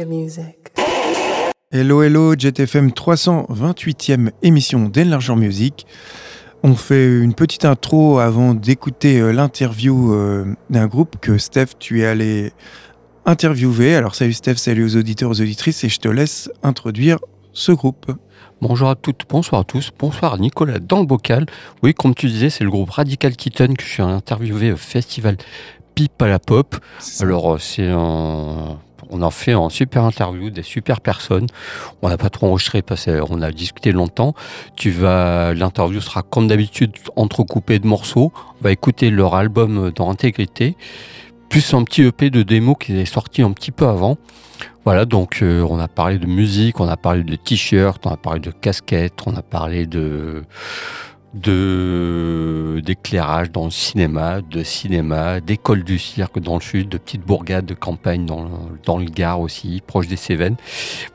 your music. Hello, hello, JetFM 328e émission d'Enlargeur Music. On fait une petite intro avant d'écouter euh, l'interview euh, d'un groupe que Steph, tu es allé interviewer. Alors salut Steph, salut aux auditeurs, aux auditrices et je te laisse introduire ce groupe. Bonjour à toutes, bonsoir à tous, bonsoir Nicolas dans le bocal. Oui, comme tu disais, c'est le groupe Radical Kitten que je suis interviewé au festival Pipe à la Pop. Alors, euh, c'est un on a fait un super interview, des super personnes. On n'a pas trop enregistré parce qu'on a discuté longtemps. Tu vas, l'interview sera comme d'habitude entrecoupée de morceaux. On va écouter leur album dans intégrité, plus un petit EP de démo qui est sorti un petit peu avant. Voilà, donc euh, on a parlé de musique, on a parlé de t-shirts, on a parlé de casquettes, on a parlé de de d'éclairage dans le cinéma, de cinéma, d'école du cirque dans le sud, de petites bourgades de campagne dans, dans le Gard aussi, proche des Cévennes.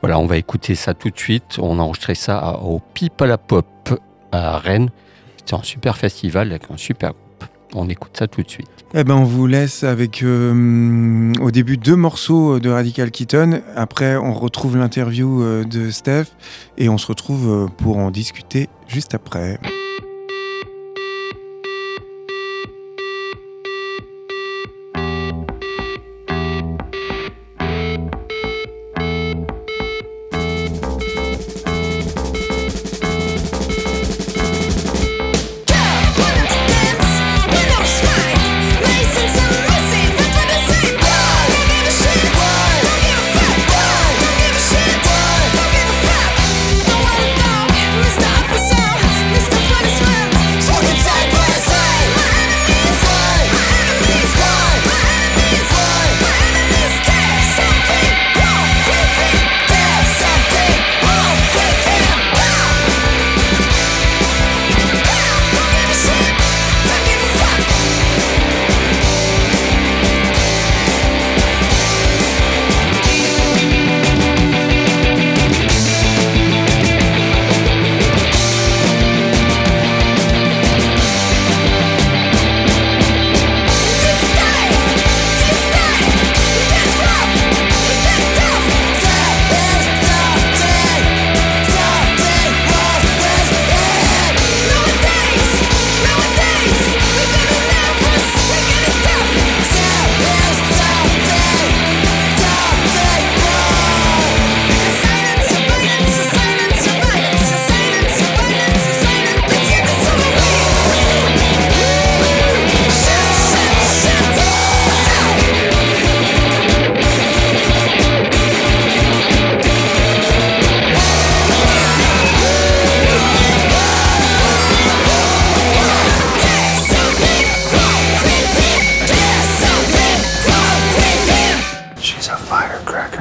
Voilà, on va écouter ça tout de suite. On a enregistré ça au Pipe à la Pop à Rennes. C'est un super festival avec un super groupe. On écoute ça tout de suite. Eh ben, on vous laisse avec euh, au début deux morceaux de Radical Kitten. Après, on retrouve l'interview euh, de Steph et on se retrouve euh, pour en discuter juste après.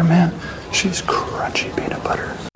Man. She's crunchy peanut butter.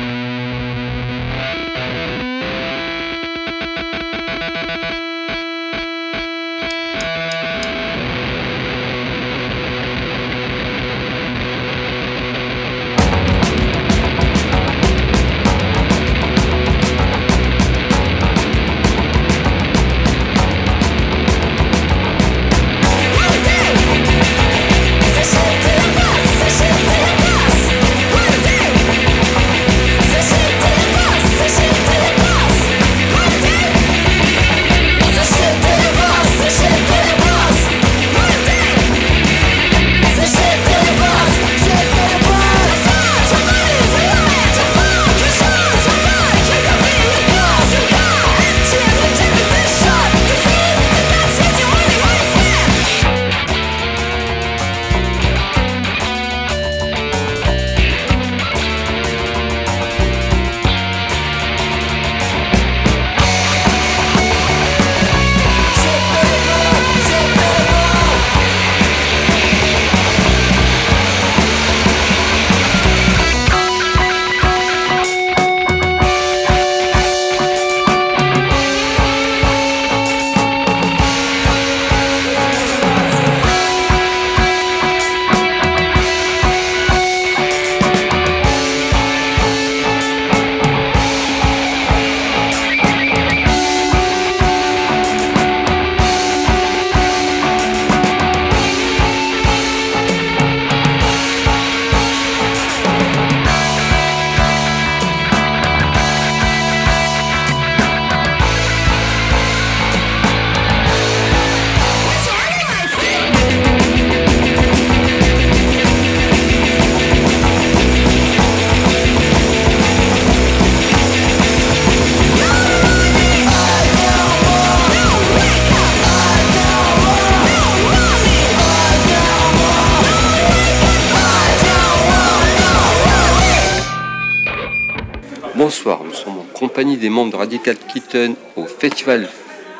Des membres de Radical Kitten au festival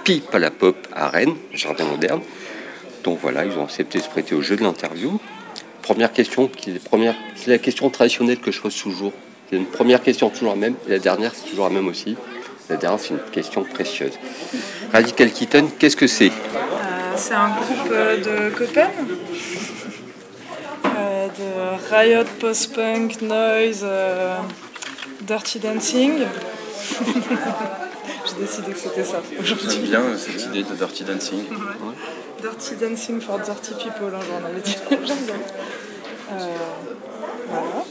Pipe à la Pop à Rennes, Jardin Moderne. Donc voilà, ils ont accepté de se prêter au jeu de l'interview. Première question, c'est la question traditionnelle que je pose toujours. C'est une première question toujours la même, et la dernière c'est toujours la même aussi. La dernière c'est une question précieuse. Radical Kitten, qu'est-ce que c'est? Euh, c'est un groupe euh, de copains. Euh, de Riot, Post-Punk, Noise, Dirty Dancing. J'ai décidé que c'était ça J'aime bien cette idée de Dirty Dancing. Dirty Dancing for Dirty People, hein, j'en avais dit. J'aime bien. Euh, voilà.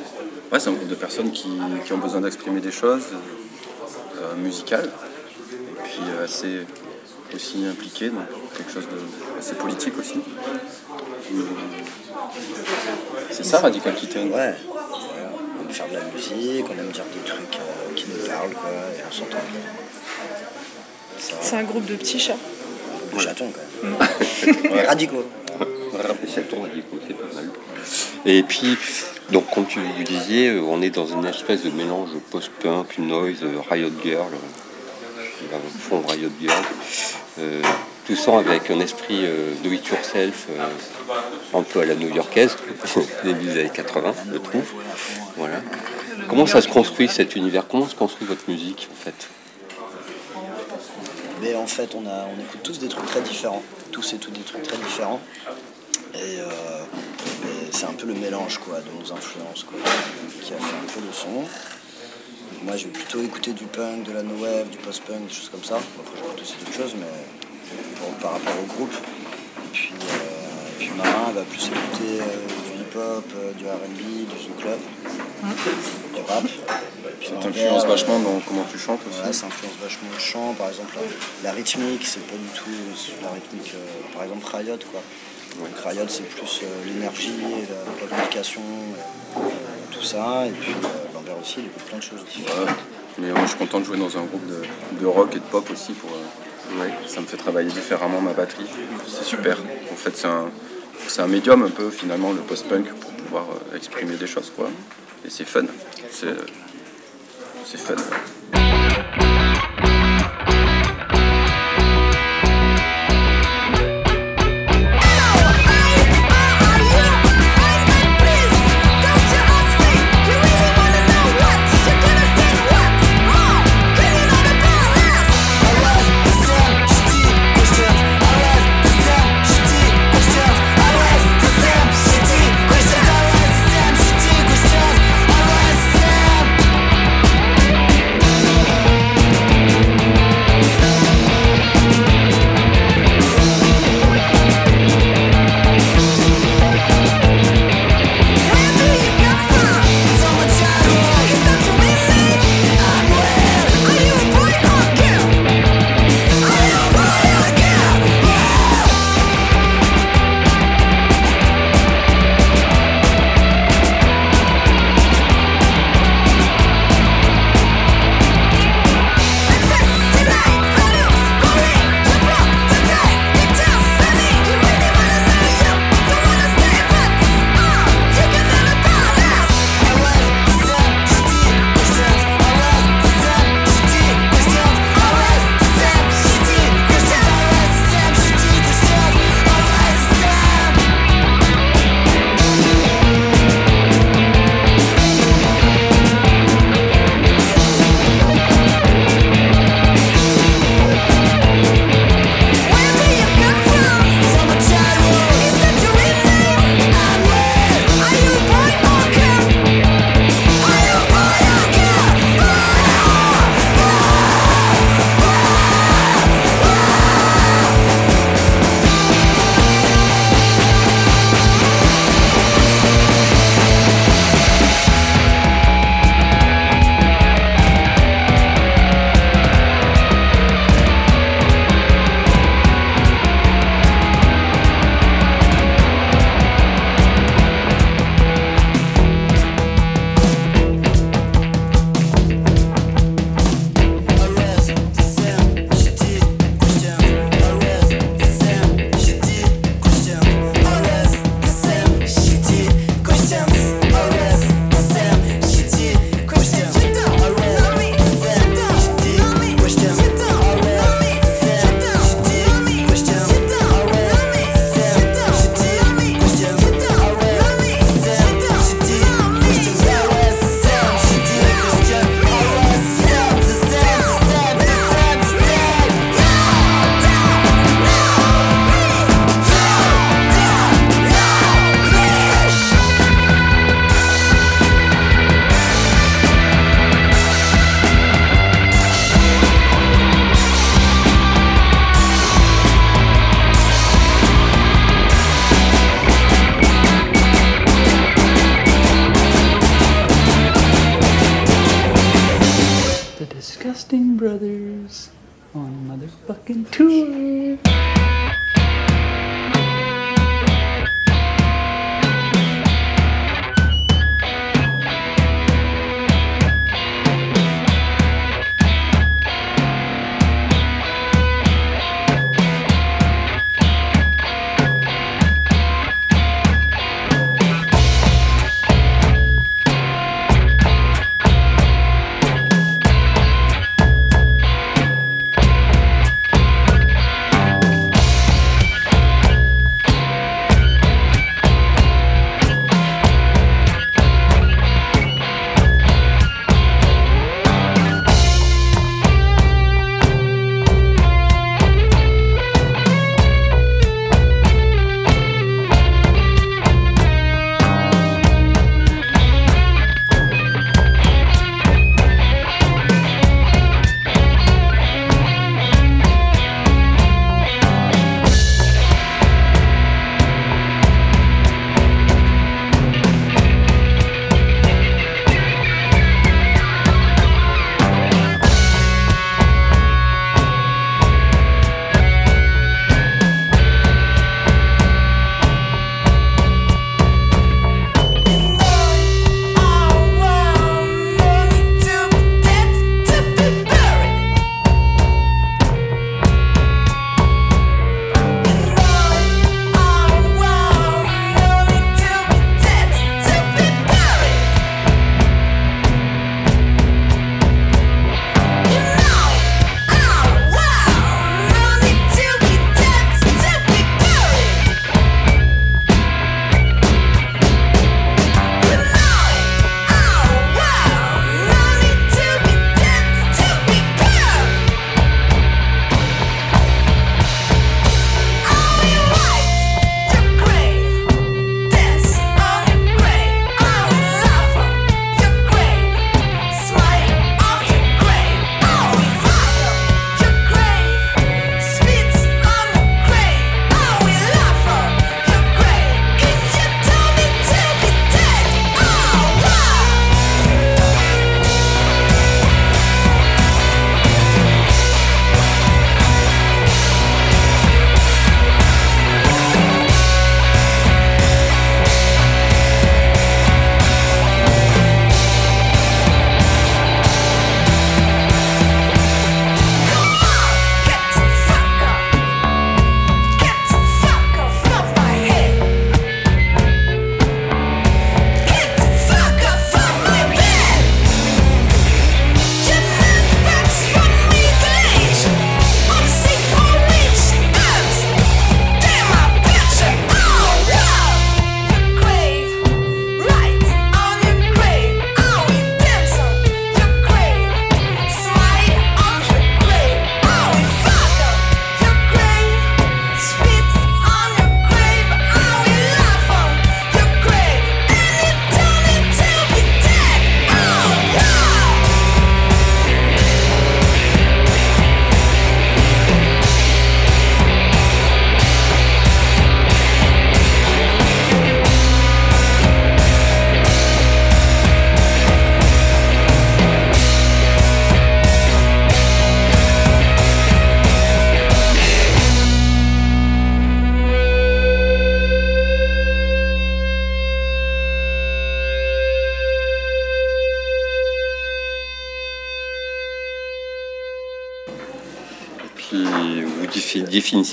Ouais, c'est un groupe de personnes qui, qui ont besoin d'exprimer des choses euh, musicales et puis euh, assez aussi impliquées dans quelque chose de assez politique aussi. Euh, C'est ça Radical Kitten Ouais, on aime faire de la musique, on aime dire des trucs euh, qui nous parlent, quoi, et on s'entend bien. C'est un groupe de petits chats. de chatons, quand même. Ouais, radicaux. C'est ton radicaux, c'est pas mal. Et puis, donc comme tu vous disiez, on est dans une espèce de mélange post-punk, noise, Riot Girl, fond Riot Girl. Euh, tout ça avec un esprit euh, do it yourself, euh, un peu à la new-yorkaise, début des années 80, je trouve. Voilà. Comment ça se construit cet univers? Comment se construit votre musique en fait? Mais en fait, on, a, on écoute tous des trucs très différents. Tous et toutes des trucs très différents. Et, euh, et c'est un peu le mélange quoi, de nos influences quoi, qui a fait un peu le son. Moi, je vais plutôt écouter du punk, de la no wave, du post-punk, des choses comme ça. Après, j'écoute aussi d'autres choses, mais par rapport au groupe. Et puis, euh, Marin va plus écouter euh, du hip-hop, euh, du R&B, du zouk club, du rap. Ça t'influence euh, vachement dans comment tu chantes Ouais, aussi ça influence vachement le chant, par exemple la, la rythmique, c'est pas du tout euh, la rythmique, euh, par exemple Riot quoi. Donc Riot c'est plus euh, l'énergie, la, la communication, euh, tout ça, et puis euh, Lambert aussi, il écoute plein de choses différentes. Ouais. Mais moi je suis content de jouer dans un groupe de, de rock et de pop aussi pour. euh, ouais, ça me fait travailler différemment ma batterie. C'est super. En fait c'est un, c'est un médium un peu finalement le post-punk pour pouvoir euh, exprimer des choses. Et c'est fun. C'est, c'est fun.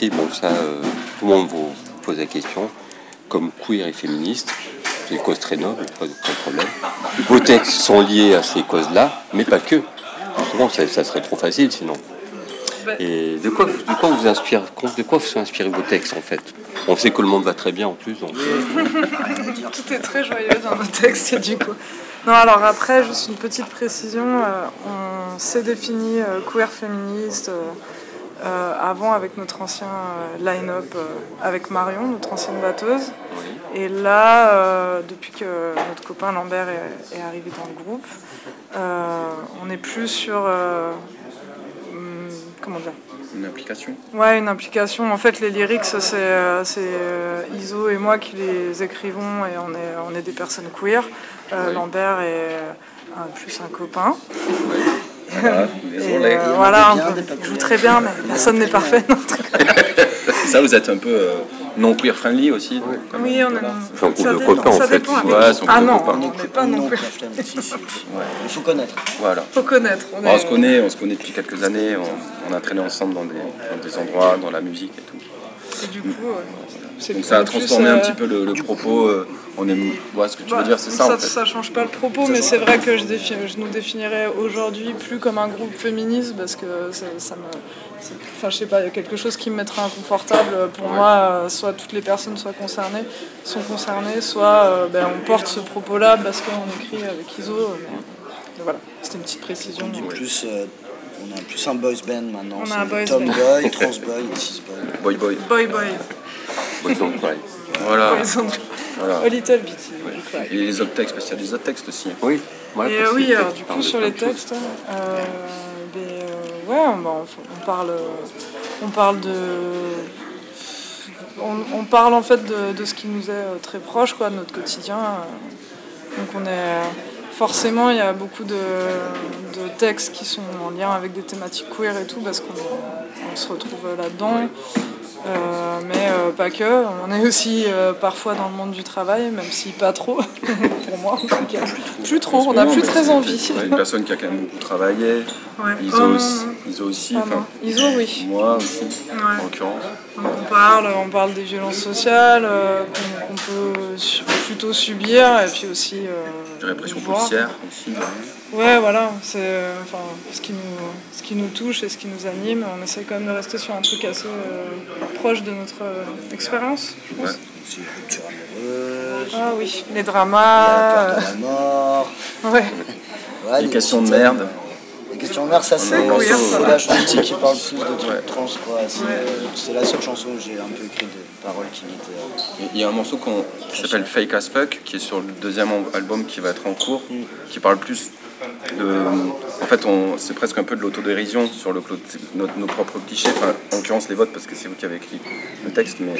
Bon ça, euh, tout le monde vous pose la question, comme queer et féministe, c'est une cause très noble, pas de, problème. Vos textes sont liés à ces causes-là, mais pas que. Souvent, ça, serait trop facile sinon. Et de quoi, de quoi vous inspire, de quoi vous inspirez vos textes en fait? On sait que le monde va très bien en plus. Donc... Tout est très joyeux dans nos textes du coup. Non, alors après, juste une petite précision, euh, on s'est défini euh, queer féministe. Euh, avant avec notre ancien euh, line-up euh, avec Marion, notre ancienne batteuse. Et là, depuis que notre copain Lambert est, arrivé dans le groupe, on est plus sur... Hmm, comment dire? Une implication Ouais, une implication. En fait, les lyrics, c'est Iso et moi qui les écrivons et on est, on est des personnes queer. Lambert est plus un copain. Désolé. Euh, voilà, peu. je joue très bien, mais personne n'est parfait. ça, vous êtes un peu euh, non queer friendly aussi. donc, Oui, on est. C'est un groupe ça de copains, en ça fait. dépend Ouais, Ah non, copains. on n'est pas non plus. Si, si, si. Il faut connaître. Voilà. Faut connaître. On, est- se connaît, on se connaît depuis quelques années. On, on a traîné ensemble dans des, dans des endroits, dans la musique et tout. Et du coup, ouais, c'est Donc ça a transformé un euh, petit peu le, le propos. euh, on ouais, ce que tu veux dire, c'est ça, en fait. Ça change pas le propos, mais c'est vrai que je, défi- je nous définirais aujourd'hui plus comme un groupe féministe parce que ça, ça me. Enfin, je sais pas, il y a quelque chose qui me mettrait inconfortable. Pour moi, euh, soit toutes les personnes soient concernées, sont concernées, soit euh, ben, on porte ce propos-là parce qu'on écrit avec ISO. Mais, voilà, c'était une petite précision. Plus, euh, on a plus un boys band maintenant. On a c'est un boys Tom band. boy, trans boy, boy. Boy Boy. Voilà. Voilà. A Little Bit. ouais. Et les autres textes, parce qu'il y a des autres textes aussi. Oui. Ouais, Et parce euh, que oui, c'est alors, du coup, sur les textes, euh, ben, euh, ouais, on, on- on parle, on parle de, on, on parle en fait de, de ce qui nous est euh, très proche, quoi, de notre quotidien. euh. Donc on est forcément, il y a beaucoup de, de textes qui sont en lien avec des thématiques queer et tout, parce qu'on on se retrouve là-dedans. Euh, mais euh, pas que, on est aussi euh, parfois dans le monde du travail, même si pas trop, pour moi en tout cas. Plus trop, on n'a plus très envie. Une personne qui a quand même beaucoup travaillé. Ouais. Iso Hum, aussi. Iso aussi enfin. Iso, oui. moi aussi, Ouais. en l'occurrence. On parle, on parle des violences sociales qu'on peut plutôt subir et puis aussi. Des répressions policières aussi. Ouais, voilà, c'est euh, enfin, ce, qui nous, ce qui nous touche et ce qui nous anime. On essaie quand même de rester sur un truc assez euh, proche de notre euh, expérience, je pense. Ouais. C'est rupture amoureuse, Ah oui, les la dramas. peur de la mort. ouais. Ouais, Les questions de merde. Les questions de merde, ça c'est la chanson qui parle plus de trucs Ouais. trans. quoi. C'est c'est la seule chanson où j'ai un peu écrit des paroles qui m'étaient. Il y a un morceau qu'on- qui s'appelle Fake as Fuck, qui est sur le deuxième al- album qui va être en cours, qui parle plus de. En fait, on- c'est presque un peu de l'autodérision sur le, nos, nos propres clichés. Enfin, en l'occurrence, les votes, parce que c'est vous qui avez écrit le texte, mais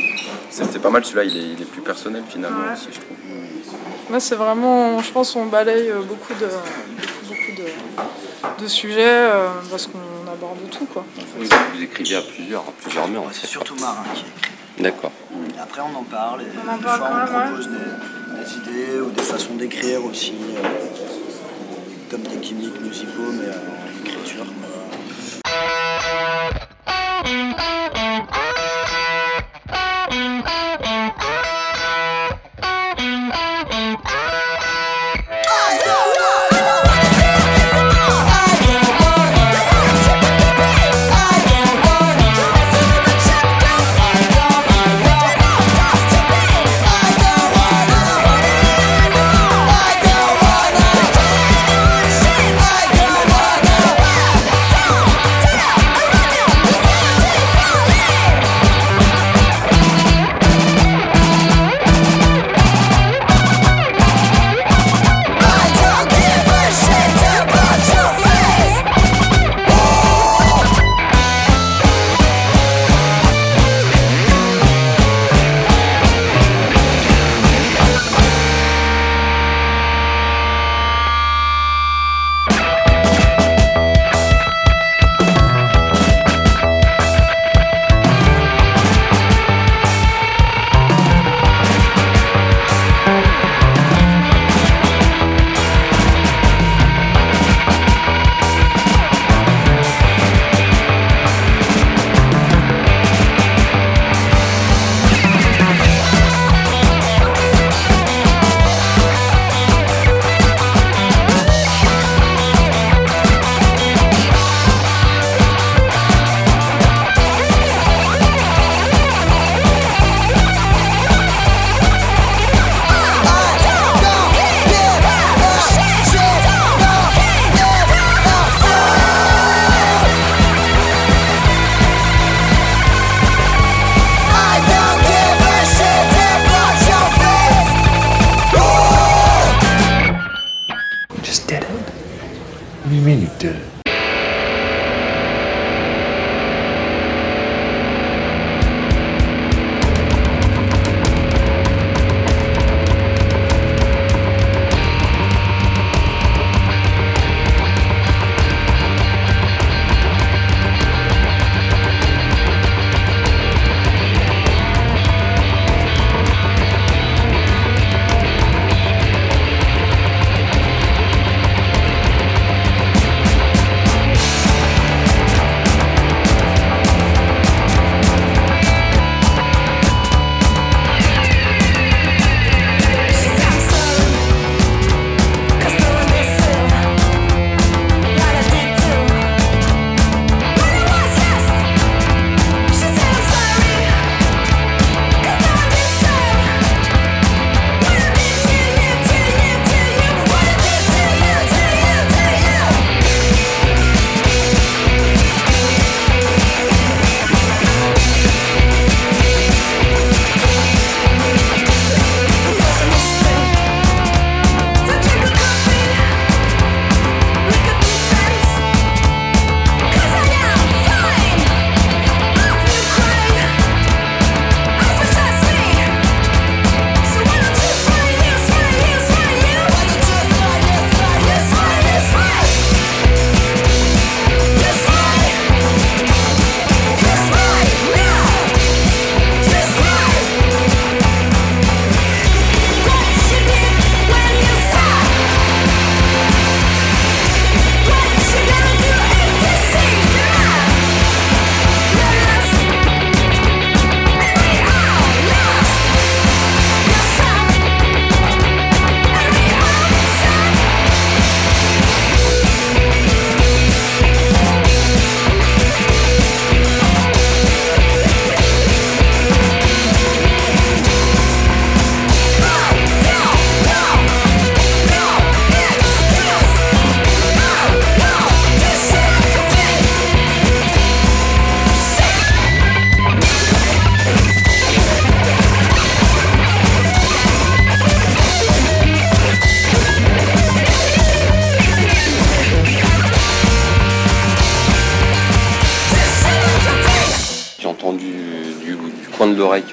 c'était pas mal. Celui-là, il est, il est plus personnel finalement Ouais. aussi, je trouve. Moi, c'est vraiment, je pense, on balaye euh, beaucoup de, beaucoup, beaucoup de, de sujets euh, parce qu'on aborde tout, quoi. Oui, vous écrivez à plusieurs, à plusieurs mains. C'est surtout Marin qui écrit. D'accord. Et après, on en parle. Et On en des parle fois, quand on même, propose des, des idées ou des façons d'écrire aussi. euh, comme des gimmicks musicaux, mais en écriture. quoi.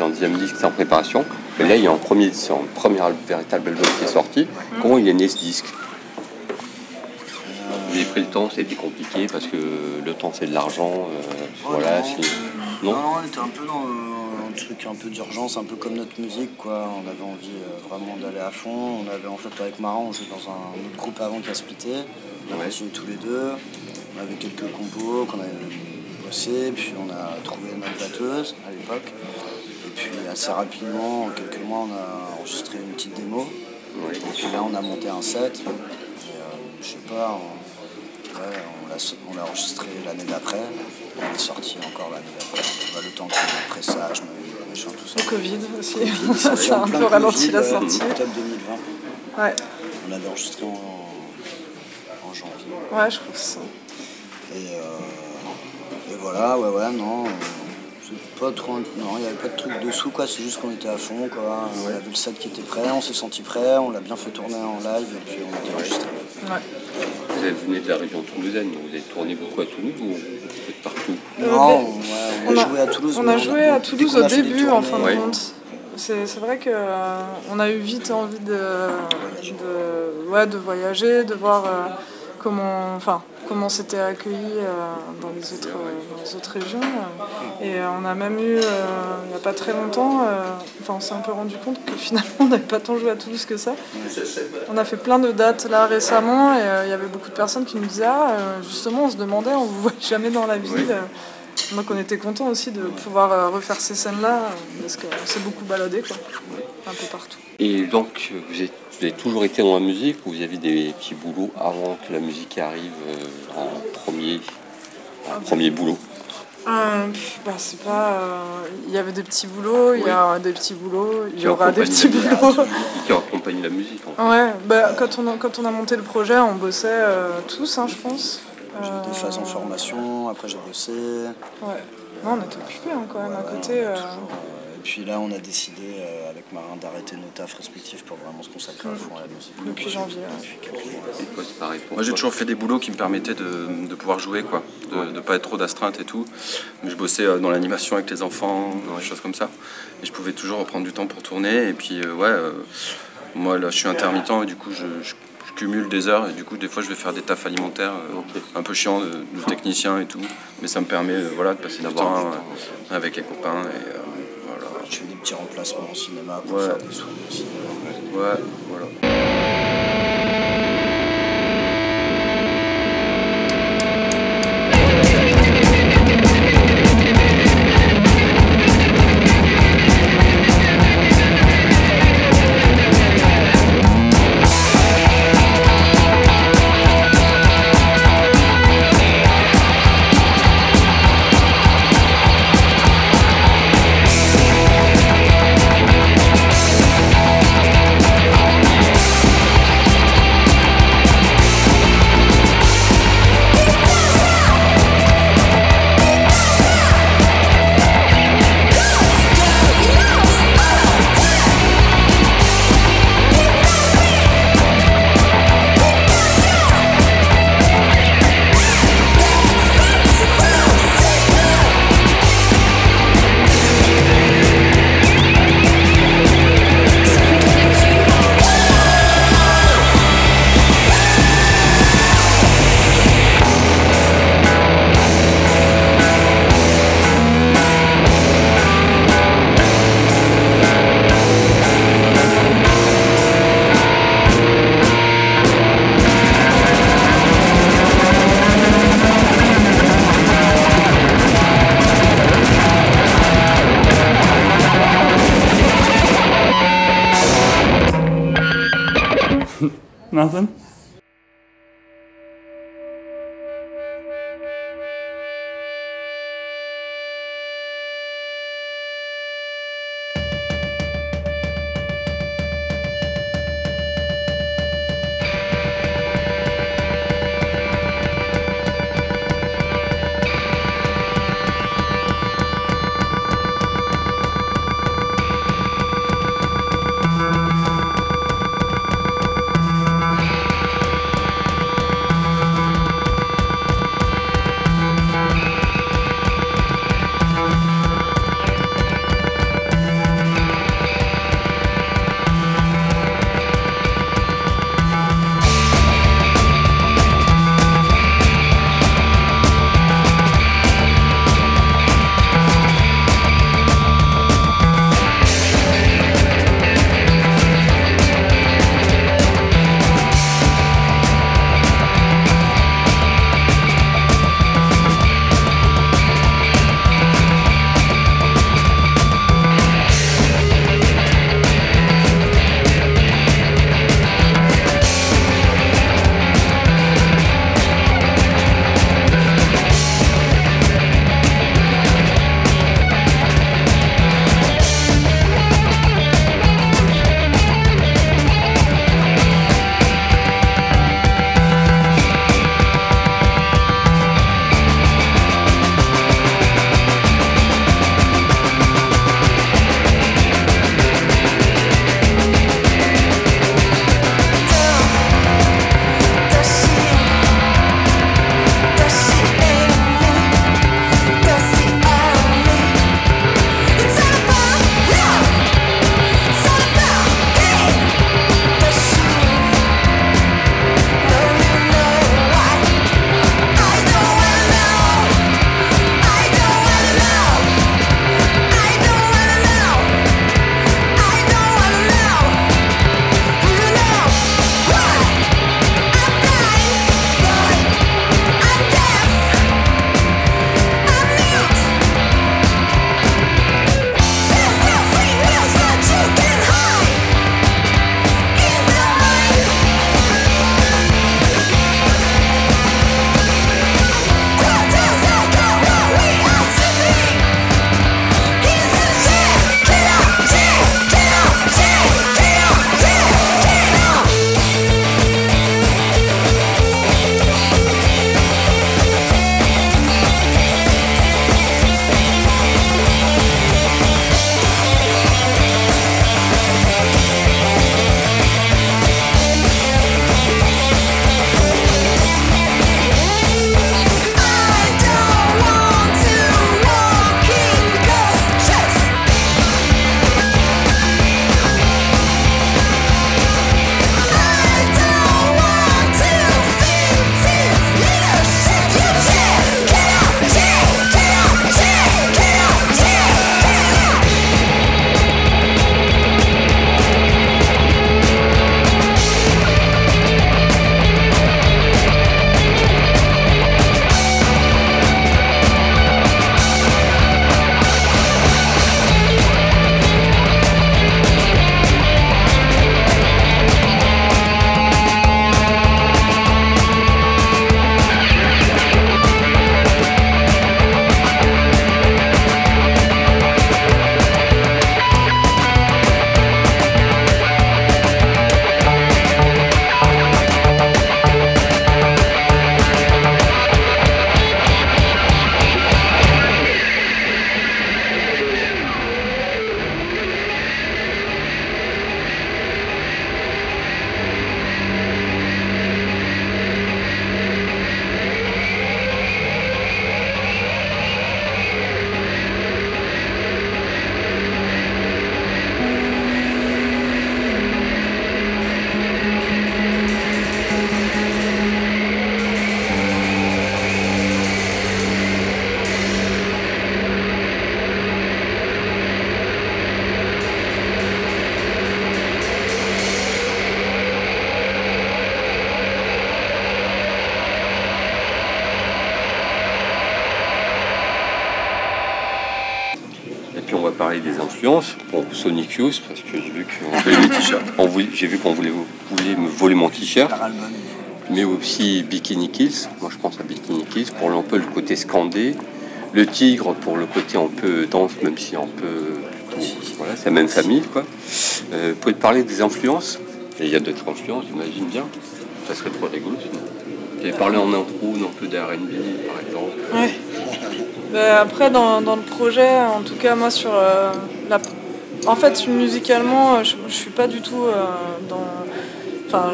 En deuxième disque, c'est en préparation. Mais là, il y a un premier, c'est un premier véritable album qui est sorti. Comment il est né ce disque? Vous avez pris le temps, c'était compliqué parce que le temps c'est de l'argent. euh, voilà, non. c'est- Non, Non? Non, on était un peu dans euh, un truc un peu d'urgence, un peu comme notre musique, quoi. On avait envie euh, vraiment d'aller à fond. On avait en fait avec Maran, on jouait dans un autre groupe avant qui a splitté. On a Ouais. tous les deux. On avait quelques compos qu'on avait bossé, puis on a trouvé notre batteuse à l'époque. Et puis assez rapidement, en quelques mois, on a enregistré une petite démo. Et puis là, on a monté un set. Et, euh, je sais pas, on, ouais, on l'a on l'a enregistré l'année d'après. On est sorti encore l'année d'après. Bah, le temps ait le pressage, machin, tout ça. Le Covid aussi, Covid, ça a un peu ralenti la euh, sortie. Octobre 2020. Ouais, On l'avait enregistré en, en janvier. ouais, je trouve ça. Et, euh, et voilà, ouais, ouais, non. euh, pas trop. Non, il n'y avait pas de truc dessous, quoi. C'est juste qu'on était à fond, quoi. On avait le set qui était prêt, on s'est senti prêt, on l'a bien fait tourner en live et puis on était enregistré. Ouais. Vous êtes- venez de la région toulousaine, vous avez tourné beaucoup à Toulouse ou vous êtes partout Euh, non, ben, ouais, on, on a a- joué à Toulouse. On a joué à Toulouse au a début, en fin de compte. C'est c'est vrai qu'on a eu vite envie de, de, ouais, de voyager, de voir euh, comment, enfin, comment c'était accueilli euh, dans, les autres, euh, dans les autres régions. Et euh, on a même eu, euh, il n'y a pas très longtemps, euh, enfin, on s'est un peu rendu compte que finalement on n'avait pas tant joué à Toulouse que ça. On a fait plein de dates là récemment et euh, il y avait beaucoup de personnes qui nous disaient Ah, euh, justement, on se demandait, on vous voit jamais dans la ville. Oui. Donc on était content aussi de pouvoir euh, refaire ces scènes-là parce qu'on s'est beaucoup baladé quoi, un peu partout. Et donc, vous, êtes- vous avez toujours été dans la musique ou vous avez des petits boulots avant que la musique arrive euh, en premier, en premier boulot? Euh, bah, c'est pas. euh, Il y avait des petits boulots, il y a des petits boulots, il y aura des petits boulots. Qui accompagnent la musique en fait. Ouais, bah, quand, on a, quand on a monté le projet, on bossait euh, tous, hein, je pense. J'ai eu des phases en formation, après j'ai bossé. Ouais. Non, on était occupés hein, quand même à côté. euh, puis là, on a décidé euh, avec Marin d'arrêter nos tafs respectifs pour vraiment se consacrer à fond à la musique. Depuis janvier. Et Moi j'ai toujours fait des boulots qui me permettaient de, de pouvoir jouer, quoi, de ne pas être trop d'astreinte et tout. Je bossais euh, dans l'animation avec les enfants, des choses comme ça. Et je pouvais toujours reprendre du temps pour tourner. Et puis euh, ouais, euh, moi là je suis intermittent et du coup je, cumule des heures et du coup des fois je vais faire des tafs alimentaires euh, un peu chiants de, de technicien et tout. Mais ça me permet euh, voilà, de passer du temps euh, avec les copains. Et, euh. Je fais des petits remplacements au cinéma pour Ouais. faire des sous aussi. Ouais, voilà. Sonic Youth, parce que j'ai vu qu'on voulait, voulait- me voler mon t-shirt. Mais aussi Bikini Kills. Moi, je pense à Bikini Kills pour un peu le côté scandé. Le tigre pour le côté un peu danse, même si un peu. Voilà, c'est la même famille, quoi. Euh, vous pouvez te parler des influences Et il y a d'autres influences, j'imagine bien. Ça serait trop rigolo sinon. Tu avais parlé en intro d'un peu d'R&B, par exemple. Ouais. Ben, après, dans, le projet, en tout cas, moi, sur euh. En fait, musicalement, euh, je, je suis pas du tout euh, dans. Enfin,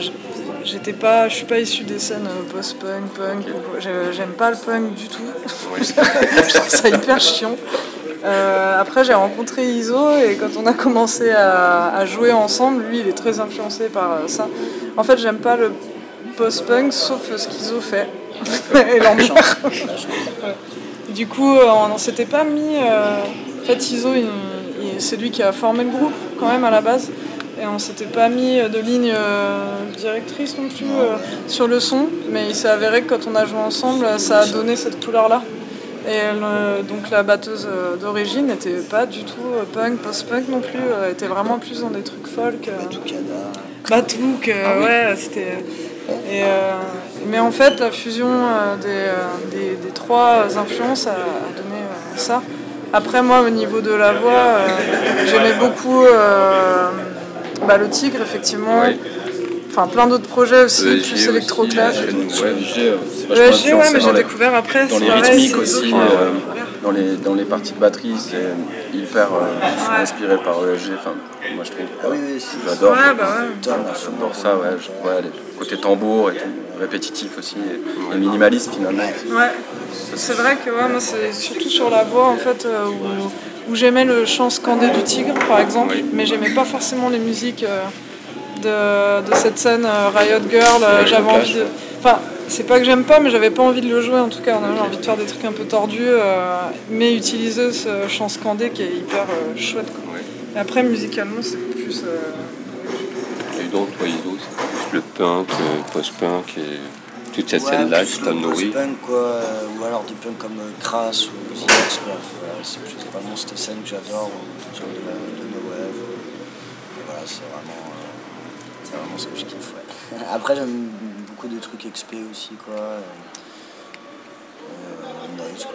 j'étais pas. Je suis pas issu des scènes euh, post-punk, punk. J'aime pas le punk du tout. Ouais. je trouve ça hyper chiant. Euh, après, j'ai rencontré Iso et quand on a commencé à, à jouer ensemble, lui, il est très influencé par ça. En fait, j'aime pas le post-punk sauf ce qu'Iso fait. et l'ambiance. Du coup, on ne s'était pas mis. euh, En fait, Iso, il- c'est lui qui a formé le groupe quand même à la base. Et on s'était pas mis de ligne euh, directrice non plus euh, sur le son. Mais il s'est avéré que quand on a joué ensemble, ça a donné cette couleur-là. Et le- donc la batteuse euh, d'origine n'était pas du tout euh, punk, post-punk non plus. Elle était vraiment plus dans des trucs folk. euh. Batouk, euh, ouais, c'était. Et, euh, mais en fait, la fusion euh, des, euh, des- des trois influences a, donné euh, ça. Après, moi, au niveau de la voix, euh, j'aimais beaucoup euh, bah, le Tigre, effectivement. Ouais. Enfin, plein d'autres projets aussi, ESG plus aussi, électroclash. ESG, euh, ouais, mais j'ai découvert après. Dans c'est les pareil, rythmiques c'est aussi, Dans, les, dans les parties de batterie, c'est hyper euh, inspiré par ESG. Enfin, moi je trouve. Ah oui, oui, c'est J'adore. Ouais, bah ouais. J'adore ça, ouais. Je- ouais, les côtés tambour et tout, répétitif aussi, et, et minimaliste finalement. Ouais, c'est vrai que ouais, moi c'est surtout sur la voix en fait euh, où, où j'aimais le chant scandé du tigre par exemple, Oui. mais j'aimais pas forcément les musiques euh, de, de cette scène euh, Riot Girl. euh, j'avais envie de. Enfin, c'est pas que j'aime pas, mais j'avais pas envie de le jouer en tout cas. J'avais envie de faire des trucs un peu tordus, euh, mais utiliser ce chant scandé qui est hyper euh, chouette. Quoi. Ouais. Et après, musicalement, c'est plus. euh, Et donc, toi, Iso, c'est plus le punk, euh, post-punk et toute cette Ouais, scène-là qui le t'a nourri. post-punk, quoi, euh, ou alors des punks comme euh, Crass ou Zinex, quoi. Voilà, c'est plus vraiment cette scène que j'adore, ou sur de la de no wave. Et voilà, c'est vraiment, euh, c'est vraiment ce que je kiffe, ouais. Après, j'aime beaucoup des trucs XP aussi, quoi. Euh, euh, noise, quoi.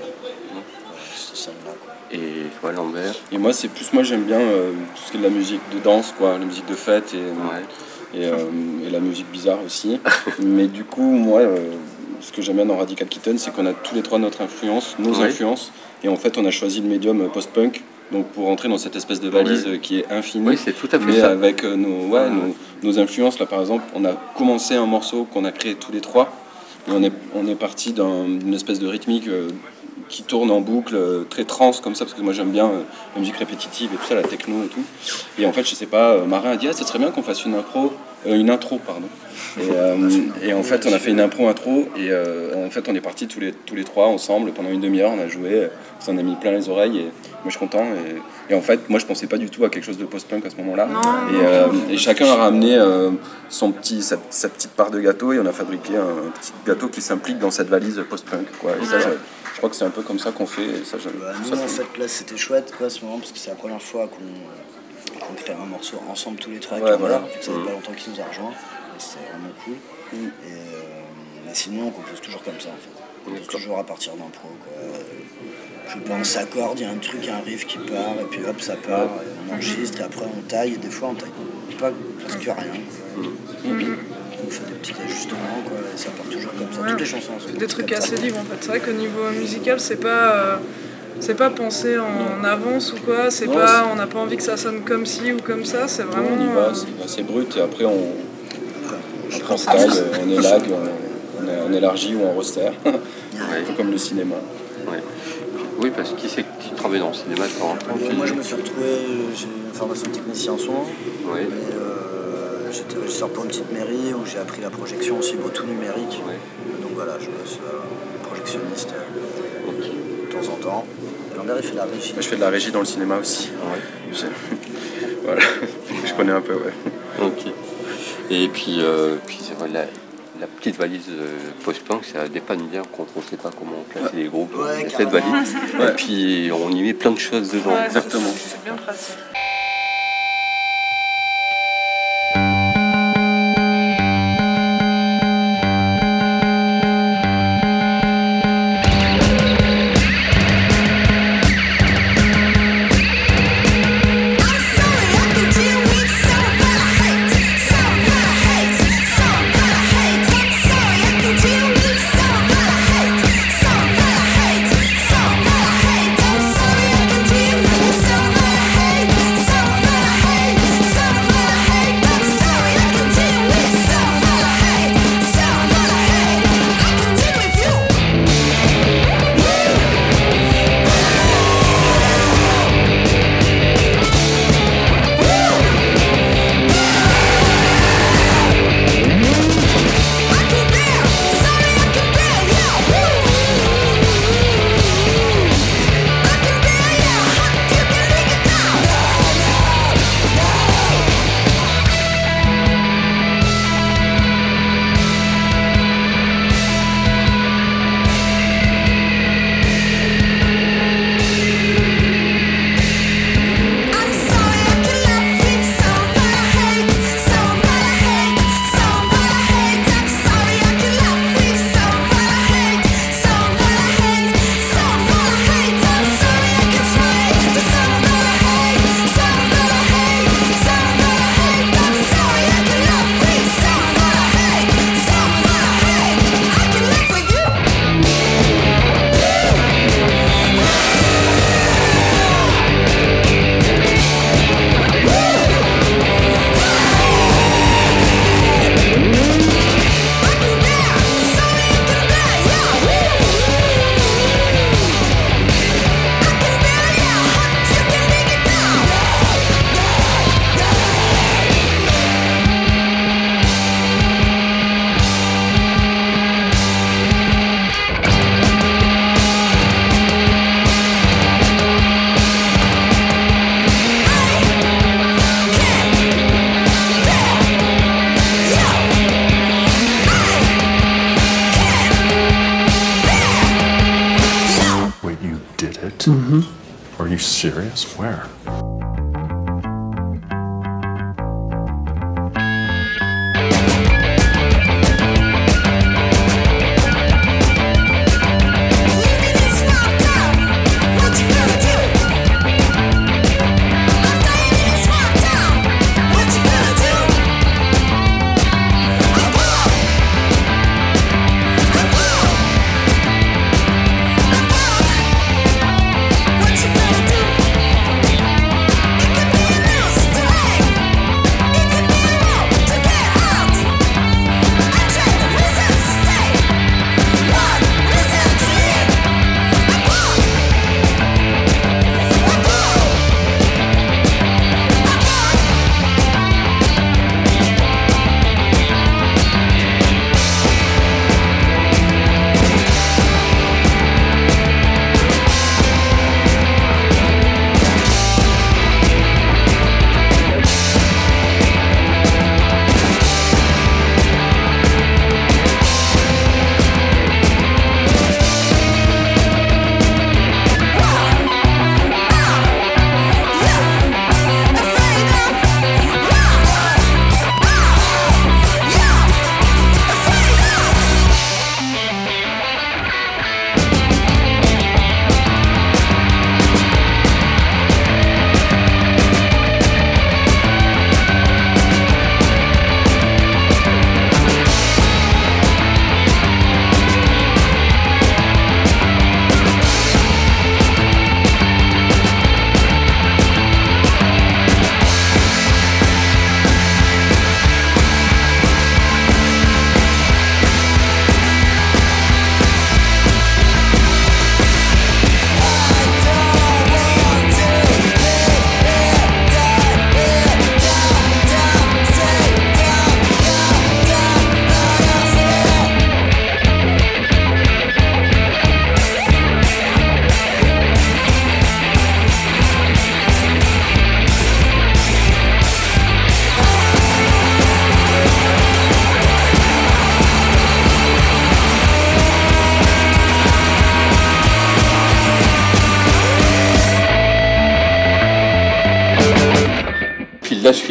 Quoi. Et toi, Lambert Et moi, c'est plus, moi j'aime bien euh, tout ce qui est de la musique de danse, quoi, la musique de fête et, Ouais. et, euh, et la musique bizarre aussi. Mais du coup, moi, euh, ce que j'aime bien dans Radical Kitten, c'est qu'on a tous les trois notre influence, nos Ouais. influences, et en fait, on a choisi le médium post-punk. Donc pour rentrer dans cette espèce de valise qui est infinie, Oui, c'est tout à fait mais ça. avec euh, nos, ouais, nos, nos influences, là par exemple, on a commencé un morceau qu'on a créé tous les trois, et on est, on est parti d'un- d'une espèce de rythmique euh, qui tourne en boucle, euh, très trans comme ça, parce que moi j'aime bien la musique répétitive et tout ça, la techno et tout. Et en fait, je sais pas, Marin a dit, ah, serait bien qu'on fasse une impro, euh, une intro, pardon. Et, euh, et en fait, on a fait une impro intro, et euh, en fait, on est partis tous les, tous les trois ensemble pendant une demi-heure, on a joué, on s'en a mis plein les oreilles, et moi je suis content. Et, et en fait, moi je pensais pas du tout à quelque chose de post-punk à ce moment-là. Et, euh, chacun a ramené euh, son petit, sa, sa petite part de gâteau et on a fabriqué un petit gâteau qui s'implique dans cette valise post-punk. Quoi. Et ça, je, je crois que c'est un peu comme ça qu'on fait. Et ça, j'aime- Bah, ça, nous, en c'est- fait, là, c'était chouette, quoi, à ce moment, parce que c'est la première fois qu'on qu'on crée un morceau ensemble tous les trois avec Ouais, voilà. vu que ça fait pas longtemps qu'il nous a rejoints. et C'était vraiment cool. Et, euh, mais sinon, on compose toujours comme ça, en fait. On compose toujours à partir d'un pro, quoi. Je pense, accorde, il y a un truc, il y a un riff qui part, et puis hop, ça part, et on enregistre, et après on taille, et des fois on taille pas presque rien. quoi. On fait des petits ajustements, quoi, et ça part toujours comme ça. Ouais. Toutes les chansons sont des trucs assez libres en fait. C'est vrai qu'au niveau musical, c'est pas euh, c'est pas pensé en avance ou quoi. C'est Non, pas c'est- on n'a pas envie que ça sonne comme ci ou comme ça. C'est vraiment. on y euh, va, c'est assez brut et après on, après, on que- euh, on élague, on, on, est- on élargit ou on resserre. un peu comme le cinéma. Ouais. Oui, parce qui c'est qui travaille dans le cinéma temps Moi, je me suis retrouvé, j'ai une formation de technicien en son. Oui. Euh, j'étais régisseur pour une petite mairie où j'ai appris la projection aussi, beau tout numérique. Ouais. Donc voilà, je bosse euh, projectionniste euh. De temps en temps. Et Lambert, il fait la régie. Moi, je fais de la régie dans le cinéma aussi. J'ai- voilà, je connais un peu, ouais. Ok. Et puis, euh, puis la, la petite valise euh, post-punk, ça dépanne bien quand on ne sait pas comment classer les groupes. Ouais, cette valise. Et puis on y met plein de choses dedans. Ouais, Exactement. C'est bien pratique.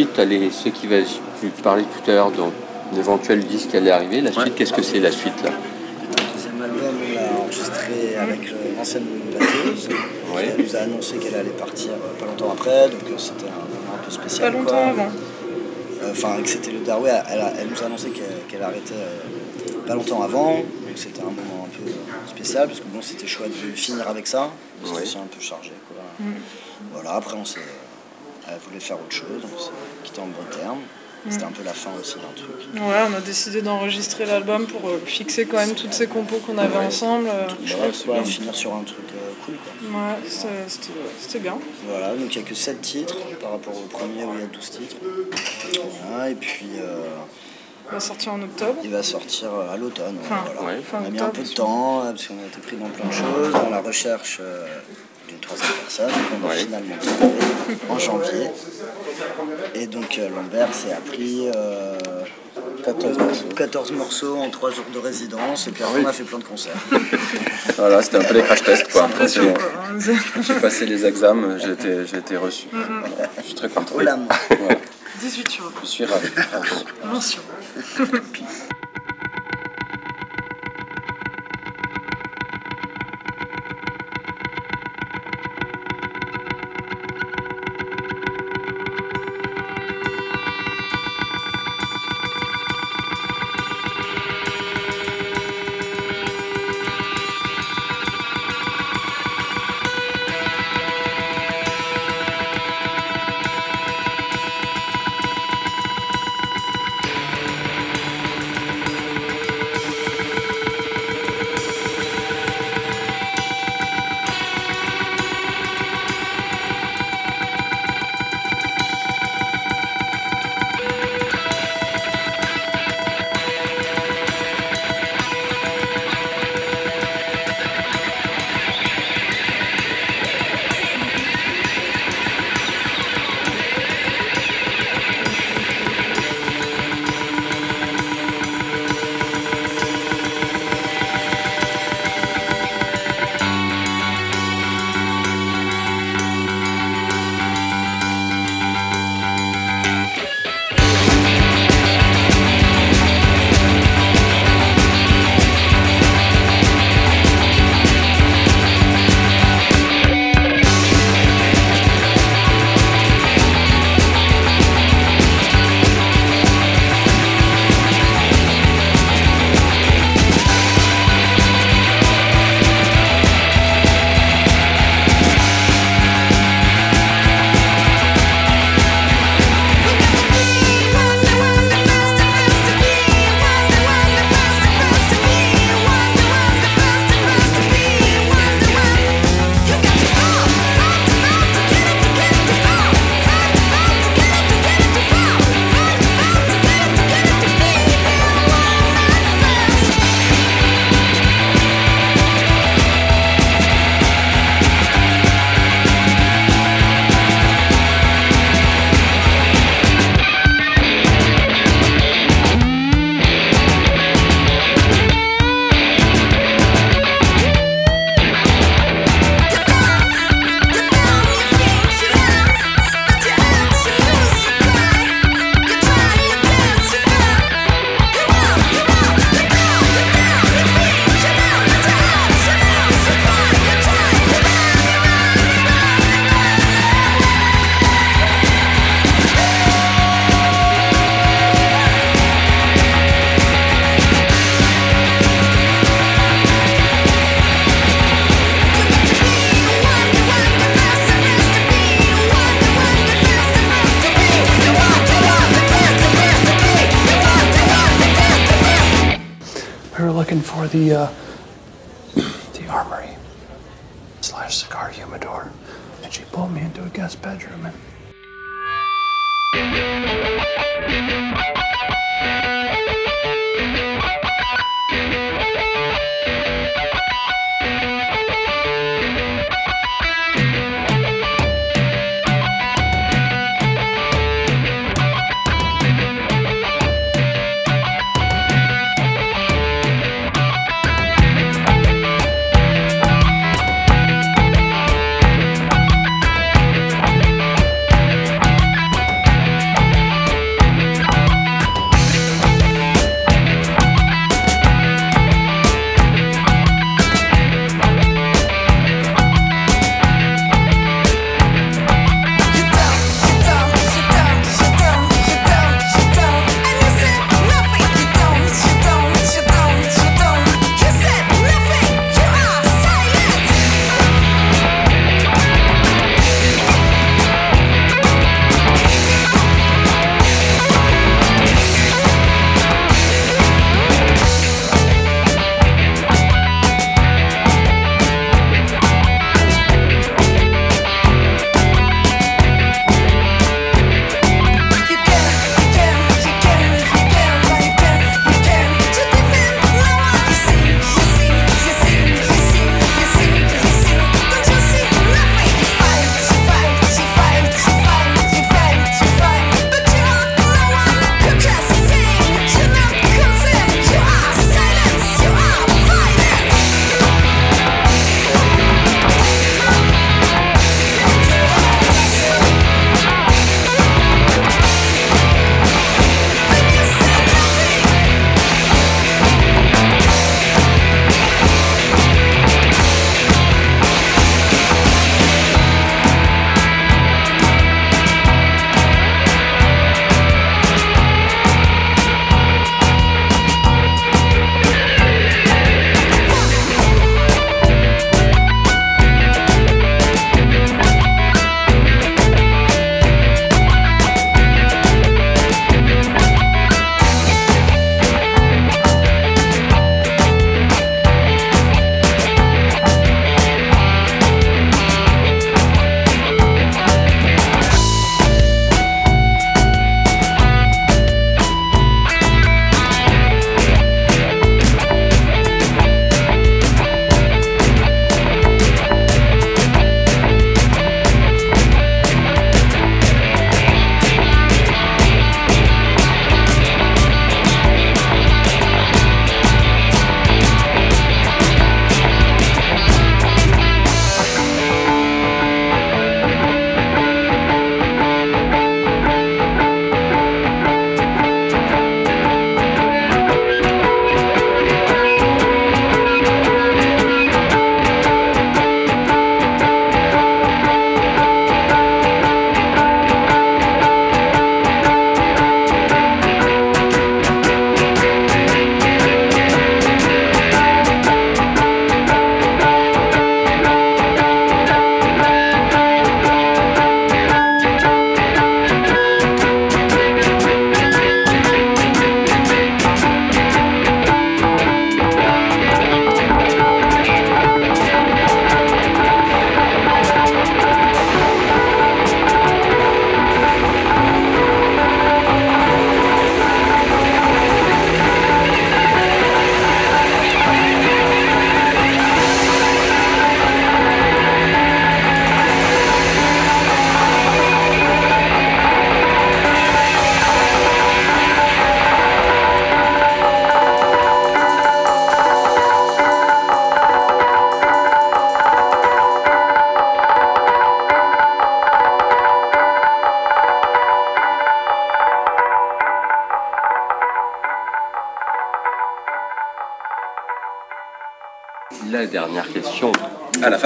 Suite, allez, ce qui va, tu parlais tout à l'heure d'un éventuel disque qui allait arriver. La suite, qu'est-ce que c'est la suite là? Le deuxième album, on l'a enregistré avec euh, l'ancienne batteuse. Ouais. Elle nous a annoncé qu'elle allait partir euh, pas longtemps après, donc euh, c'était un moment un peu Pas spécial. longtemps quoi. avant. Euh, Enfin, que c'était le Darway, elle, nous a annoncé qu'elle arrêtait euh, pas longtemps avant, donc c'était un moment un peu euh, spécial, parce que bon, c'était chouette de finir avec ça, Ouais. aussi un peu chargé. Quoi. Voilà, après, on s'est, elle voulait faire autre chose, on s'est quitté en bon terme. C'était un peu la fin aussi d'un truc. Ouais, on a décidé d'enregistrer l'album pour euh, fixer quand même toutes ces compos qu'on avait ensemble. euh. Finir sur un truc euh, cool. Quoi. Ouais, c'était bien. Voilà, donc il n'y a que 7 titres par rapport au premier où il y a 12 titres. Voilà, et puis euh, On va sortir en octobre. il va sortir à l'automne. ouais, Enfin, voilà. Ouais. fin On a mis un peu de temps euh, parce qu'on a été pris dans plein de choses, dans la recherche euh, troisième personne qu'on a Ouais. finalement trouvé en janvier. Et donc euh, Lambert s'est appris euh, 14, morceaux. 14 morceaux en 3 jours de résidence et puis après on a fait plein de concerts. Voilà, c'était un peu les crash tests quoi. Hein. J'ai passé les examens, j'ai été, j'ai été reçu. Voilà. Je suis très content. Oh. Voilà. 18 sur Je suis ravi. ravi. mention.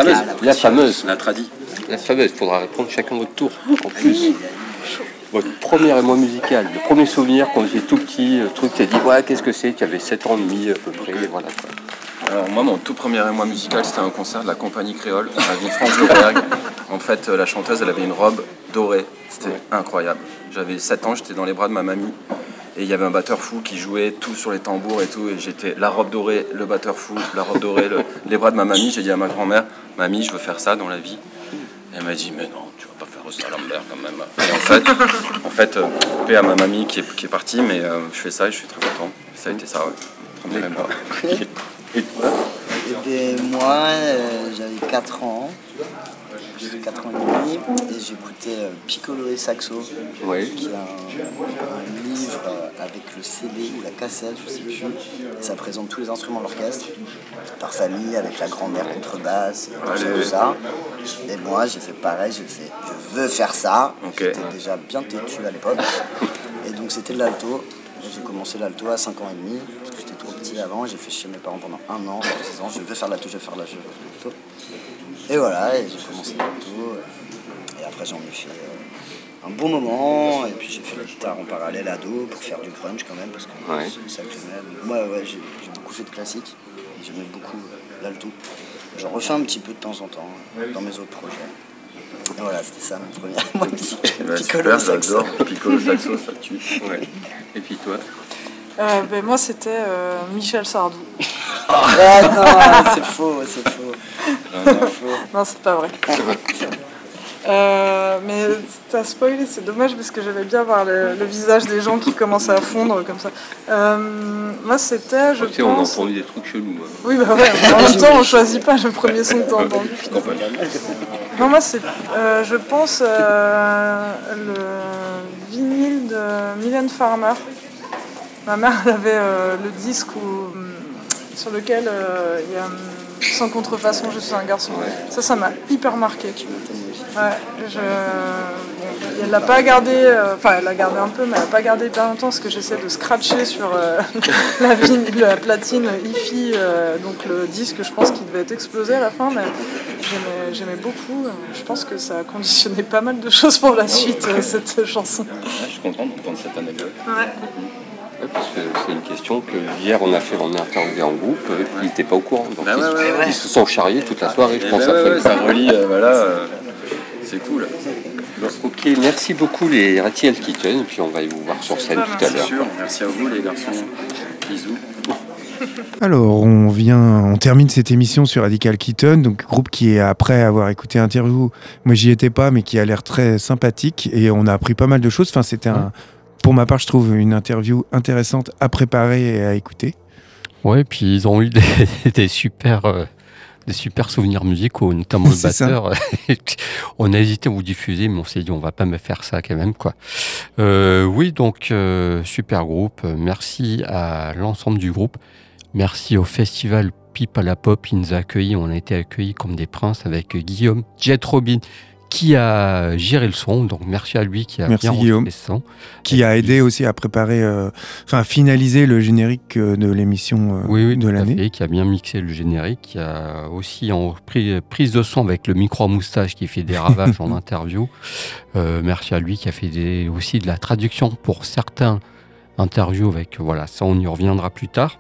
fameuse La fameuse. La tradie. La fameuse, il faudra répondre chacun votre tour. En plus, votre premier émoi musical, le premier souvenir quand vous étiez tout petit, le truc, t'as dit, ouais, qu'est-ce que c'est Tu avais 7 ans et demi à peu près, et voilà quoi. Alors moi, mon tout premier émoi musical, c'était un concert de la compagnie créole à Villefranche-d'Aubergue. En fait, euh, la chanteuse, elle avait une robe dorée. C'était incroyable. J'avais 7 ans, j'étais dans les bras de ma mamie. Et il y avait un batteur fou qui jouait tout sur les tambours et tout. Et j'étais la robe dorée, le batteur fou, la robe dorée, le- les bras de ma mamie. J'ai dit à ma grand-mère, mamie, je veux faire ça dans la vie. Et elle m'a dit, mais non, tu vas pas faire ça, Lambert, quand même. Et en fait, en fait euh, paix à ma mamie qui est, qui est partie, mais euh, je fais ça et je suis très content. Ça a été ça, ouais. Et toi? Et bien, moi, euh, j'avais 4 ans. J'avais 4 ans et demi et j'écoutais euh, Piccolo et Saxo, Oui. qui est un, un livre euh, avec le CD ou la cassette, je sais plus. Ça présente tous les instruments de l'orchestre, par famille, avec la grand-mère contrebasse, et tout ça, tout ça. Et moi, j'ai fait pareil, j'ai fait je veux faire ça. J'étais déjà bien têtu à l'époque. Et donc c'était de l'alto. J'ai commencé l'alto à 5 ans et demi, parce que j'étais trop petit avant. J'ai fait chez mes parents pendant un an, en disant je veux faire l'alto, je veux faire l'alto. Et voilà, et j'ai commencé l'alto. Et après j'en ai fait euh, un bon moment. Et puis j'ai fait la guitare en parallèle ado pour faire du grunge quand même, parce que Ouais. c'est ça que j'aimais. Moi, ouais, j'ai beaucoup fait de classique. Et j'aimais beaucoup euh, l'alto. J'en refais un petit peu de temps en temps euh, dans mes autres projets. Et voilà, c'était ça mon premier mois musical. Bah, Piccolo super, saxo. j'adore. Piccolo saxo, ça tue. Ouais. Et puis toi? Euh, ben, moi, c'était euh, Michel Sardou. Ah non, c'est faux, c'est faux. Non, c'est pas vrai. Euh, mais t'as spoilé, c'est dommage parce que j'aimais bien voir le, le visage des gens qui commençaient à fondre comme ça. Euh, moi, c'était, je Tu sais, on a pense. entendu des trucs chelous. hein. Oui, bah ouais, en même temps, on choisit pas le premier son que t'as entendu. Non, moi, c'est, euh, je pense, euh, le vinyle de Mylène Farmer. Ma mère elle avait euh, le disque où, hum, sur lequel euh, il y a hum, Sans contrefaçon, je suis un garçon. Ça, ça m'a hyper marqué. Ouais, je... bon, elle l'a pas gardé, euh, enfin elle l'a gardé un peu, mais elle l'a pas gardé hyper longtemps parce que j'essaie de scratcher sur la, vinyle- la platine hi-fi, donc le disque, je pense qu'il devait être explosé à la fin, mais j'aimais- beaucoup. Je pense que ça a conditionné pas mal de choses pour la suite, euh, cette chanson. Je suis content d'entendre cette anecdote. Ouais. Ouais, parce que c'est une question que hier on a fait, on a interviewé en groupe, et puis ils n'étaient pas au courant. Donc Bah ils, ouais, ouais, ouais. ils se sont charriés toute la soirée, je Eh pense. ben ouais, ça relie, euh, voilà, euh, c'est cool. Ok, merci beaucoup les Ratiel Kitten, et puis on va vous voir sur scène tout à l'heure. sûr, merci à vous les garçons. Bisous. Alors, on vient, on termine cette émission sur Radical Kitten, donc groupe qui est après avoir écouté l'interview, moi j'y étais pas, mais qui a l'air très sympathique et on a appris pas mal de choses. Enfin, c'était un, pour ma part, je trouve une interview intéressante à préparer et à écouter. Ouais, puis ils ont eu des, des super, euh, des super souvenirs musicaux, notamment le batteur. on a hésité à vous diffuser, mais on s'est dit on va pas me faire ça quand même, quoi. Euh, oui, donc euh, super groupe. Merci à l'ensemble du groupe. Merci au festival Pipe à la Pop. Il nous a accueillis. On a été accueillis comme des princes avec Guillaume Jet Robin qui a géré le son. Donc merci à lui qui a Merci, bien Guillaume. son. Qui a aidé aussi à préparer, euh, enfin, à finaliser le générique euh, de l'émission euh, oui, oui, de l'année. qui a bien mixé le générique, qui a aussi en pris, prise de son avec le micro à moustache qui fait des ravages en interview. Euh, merci à lui qui a fait des- aussi de la traduction pour certains interviews avec voilà ça on y reviendra plus tard.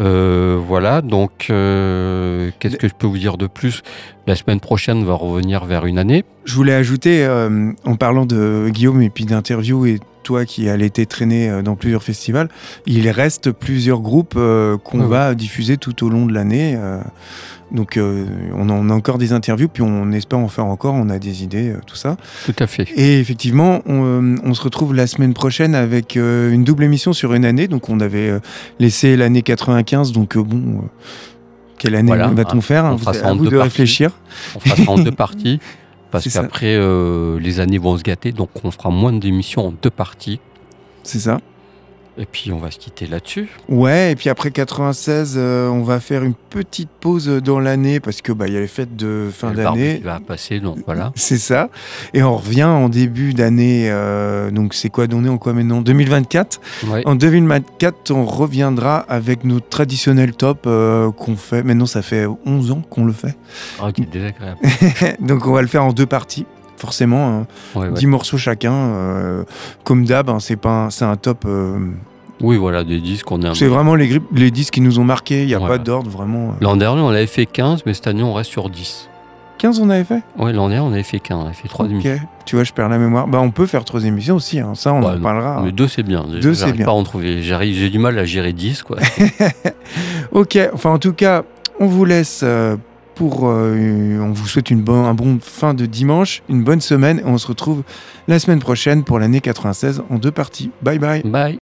Euh, voilà donc euh, qu'est-ce que je peux vous dire de plus? La semaine prochaine on va revenir vers une année. Je voulais ajouter, euh, en parlant de Guillaume et puis d'interview et toi qui allais été traîné euh, dans plusieurs festivals, il reste plusieurs groupes euh, qu'on Ouais, va diffuser tout au long de l'année. euh, donc euh, on en a encore des interviews, puis on espère en faire encore, on a des idées, euh, tout ça. Tout à fait. Et effectivement, on, euh, on se retrouve la semaine prochaine avec euh, une double émission sur une année. Donc on avait euh, laissé l'année 95, donc euh, bon, euh, quelle année Voilà, va-t-on faire? on fera Vous- ça À en vous deux de parties. réfléchir. On fera ça en deux parties parce qu'après euh, les années vont se gâter donc on fera moins d'émissions en deux parties. C'est ça. Et puis on va se quitter là-dessus. Ouais, et puis après 96, euh, on va faire une petite pause dans l'année parce que bah il y a les fêtes de fin d'année. va passer, donc voilà. C'est ça. Et on revient en début d'année. euh, donc c'est quoi On est en quoi maintenant? 2024. Ouais. En 2024, on reviendra avec notre traditionnel top euh, qu'on fait. Maintenant, ça fait 11 ans qu'on le fait. Ah, ok, désagréable. donc on va le faire en deux parties. Forcément, hein. Ouais, ouais. 10 morceaux chacun. euh, comme d'hab, hein, c'est pas un- c'est un top. euh, Oui, voilà, des disques qu'on a. c'est vraiment les, les disques qui nous ont marqués. Il n'y a pas d'ordre vraiment. L'an dernier, on avait fait 15, mais cette année, on reste sur 10. 15, on avait fait? Ouais, l'an dernier, on avait fait 15, on avait fait 3 Ok. demi. Tu vois, je perds la mémoire. Bah, on peut faire trois émissions aussi. hein. Ça, on Ouais, en non. parlera. Mais deux, c'est bien. Déjà, Deux, c'est j'arrive bien. pas à en trouver. J'arrive- J'ai du mal à gérer 10, quoi. Ok, enfin en tout cas, on vous laisse euh, euh, on vous souhaite une bonne, un bon fin de dimanche, une bonne semaine et on se retrouve la semaine prochaine pour l'année 96 en deux parties. Bye bye. Bye.